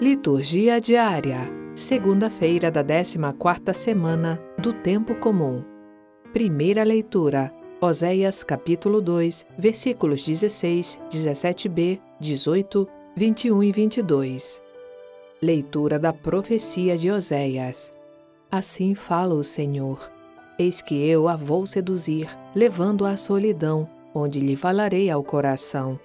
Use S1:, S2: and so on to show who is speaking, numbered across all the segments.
S1: Liturgia diária. Segunda-feira da 14ª semana do tempo comum. Primeira leitura: Oséias capítulo 2, versículos 16, 17b, 18, 21 e 22. Leitura da profecia de Oséias. Assim fala o Senhor: Eis que eu a vou seduzir, levando-a à solidão, onde lhe falarei ao coração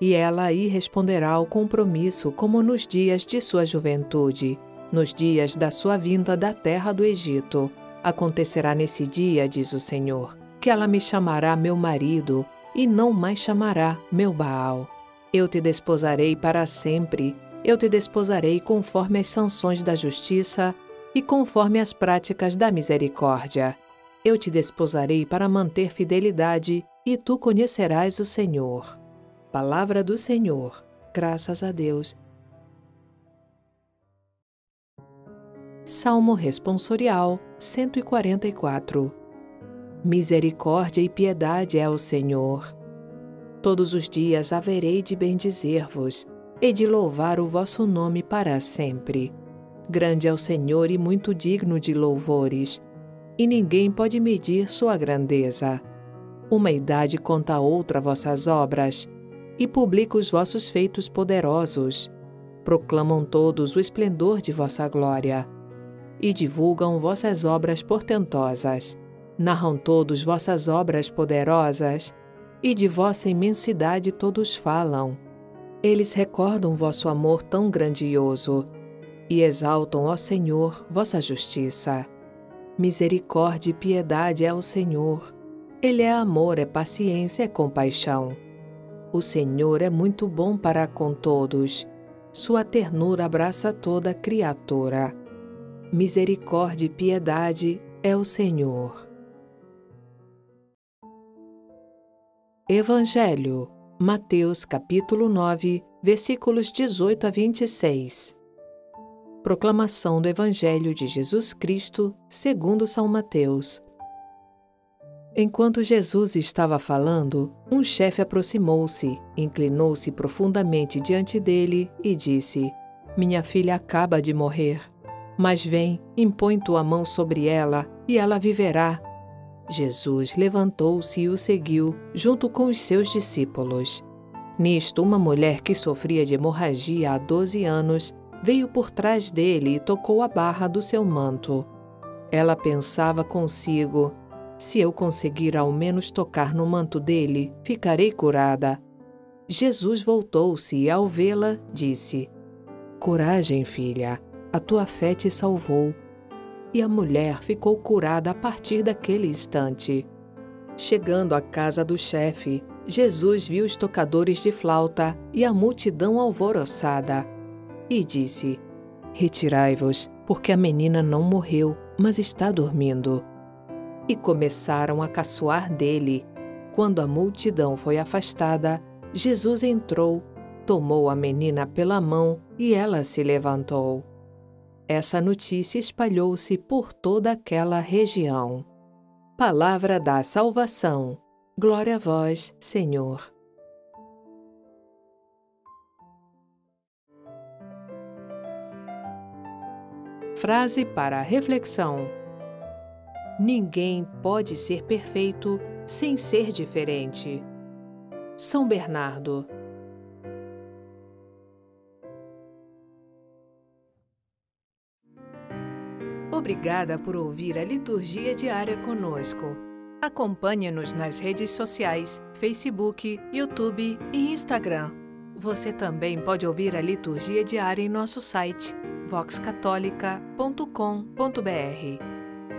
S1: e ela aí responderá ao compromisso como nos dias de sua juventude, nos dias da sua vinda da terra do Egito. Acontecerá nesse dia, diz o Senhor, que ela me chamará meu marido e não mais chamará meu Baal. Eu te desposarei para sempre, eu te desposarei conforme as sanções da justiça e conforme as práticas da misericórdia. Eu te desposarei para manter fidelidade e tu conhecerás o Senhor. Palavra do Senhor. Graças a Deus. Salmo Responsorial 144 Misericórdia e piedade é o Senhor. Todos os dias haverei de bendizer-vos e de louvar o vosso nome para sempre. Grande é o Senhor e muito digno de louvores, e ninguém pode medir sua grandeza. Uma idade conta outra vossas obras e publica os vossos feitos poderosos. Proclamam todos o esplendor de vossa glória e divulgam vossas obras portentosas. Narram todos vossas obras poderosas e de vossa imensidade todos falam. Eles recordam vosso amor tão grandioso e exaltam, ó Senhor, vossa justiça. Misericórdia e piedade é o Senhor. Ele é amor, é paciência, é compaixão. O Senhor é muito bom para com todos. Sua ternura abraça toda criatura. Misericórdia e piedade é o Senhor. Evangelho, Mateus capítulo 9, versículos 18 a 26. Proclamação do Evangelho de Jesus Cristo, segundo São Mateus. Enquanto Jesus estava falando, um chefe aproximou-se, inclinou-se profundamente diante dele e disse: Minha filha acaba de morrer. Mas vem, impõe tua mão sobre ela e ela viverá. Jesus levantou-se e o seguiu, junto com os seus discípulos. Nisto, uma mulher que sofria de hemorragia há doze anos veio por trás dele e tocou a barra do seu manto. Ela pensava consigo: se eu conseguir ao menos tocar no manto dele, ficarei curada. Jesus voltou-se e, ao vê-la, disse: Coragem, filha, a tua fé te salvou. E a mulher ficou curada a partir daquele instante. Chegando à casa do chefe, Jesus viu os tocadores de flauta e a multidão alvoroçada. E disse: Retirai-vos, porque a menina não morreu, mas está dormindo e começaram a caçoar dele. Quando a multidão foi afastada, Jesus entrou, tomou a menina pela mão e ela se levantou. Essa notícia espalhou-se por toda aquela região. Palavra da salvação. Glória a vós, Senhor. Frase para reflexão. Ninguém pode ser perfeito sem ser diferente. São Bernardo. Obrigada por ouvir a liturgia diária conosco. Acompanhe-nos nas redes sociais, Facebook, YouTube e Instagram. Você também pode ouvir a liturgia diária em nosso site voxcatólica.com.br